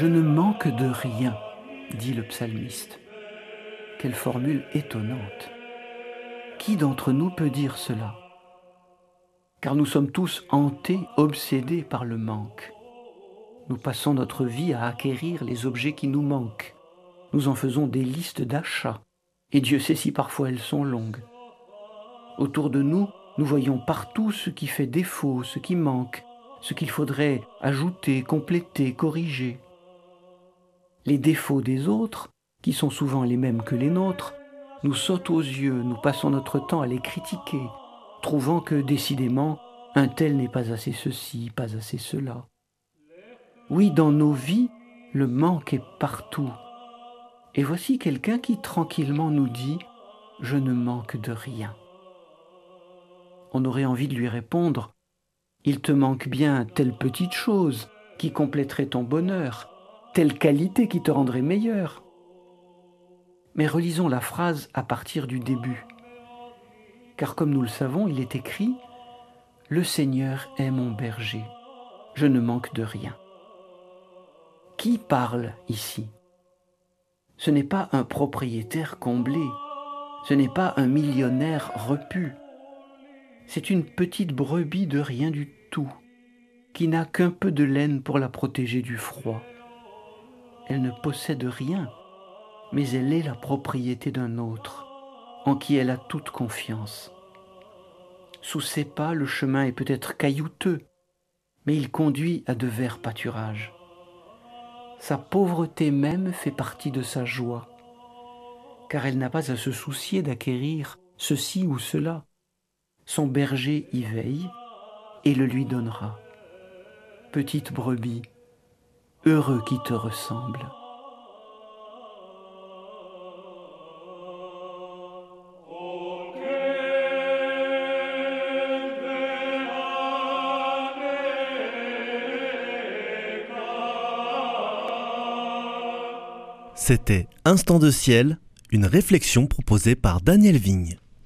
Je ne manque de rien, dit le psalmiste. Quelle formule étonnante. Qui d'entre nous peut dire cela? Car nous sommes tous hantés, obsédés par le manque. Nous passons notre vie à acquérir les objets qui nous manquent. Nous en faisons des listes d'achats, et Dieu sait si parfois elles sont longues. Autour de nous, nous voyons partout ce qui fait défaut, ce qui manque, ce qu'il faudrait ajouter, compléter, corriger. Les défauts des autres, qui sont souvent les mêmes que les nôtres, nous sautent aux yeux, nous passons notre temps à les critiquer, trouvant que décidément un tel n'est pas assez ceci, pas assez cela. Oui, dans nos vies, le manque est partout. Et voici quelqu'un qui tranquillement nous dit ⁇ Je ne manque de rien ⁇ On aurait envie de lui répondre ⁇ Il te manque bien telle petite chose qui compléterait ton bonheur, telle qualité qui te rendrait meilleur. Mais relisons la phrase à partir du début. Car comme nous le savons, il est écrit ⁇ Le Seigneur est mon berger, je ne manque de rien ⁇ qui parle ici? Ce n'est pas un propriétaire comblé, ce n'est pas un millionnaire repu, c'est une petite brebis de rien du tout, qui n'a qu'un peu de laine pour la protéger du froid. Elle ne possède rien, mais elle est la propriété d'un autre, en qui elle a toute confiance. Sous ses pas, le chemin est peut-être caillouteux, mais il conduit à de verts pâturages. Sa pauvreté même fait partie de sa joie, car elle n'a pas à se soucier d'acquérir ceci ou cela. Son berger y veille et le lui donnera. Petite brebis, heureux qui te ressemble. C'était Instant de ciel, une réflexion proposée par Daniel Vigne.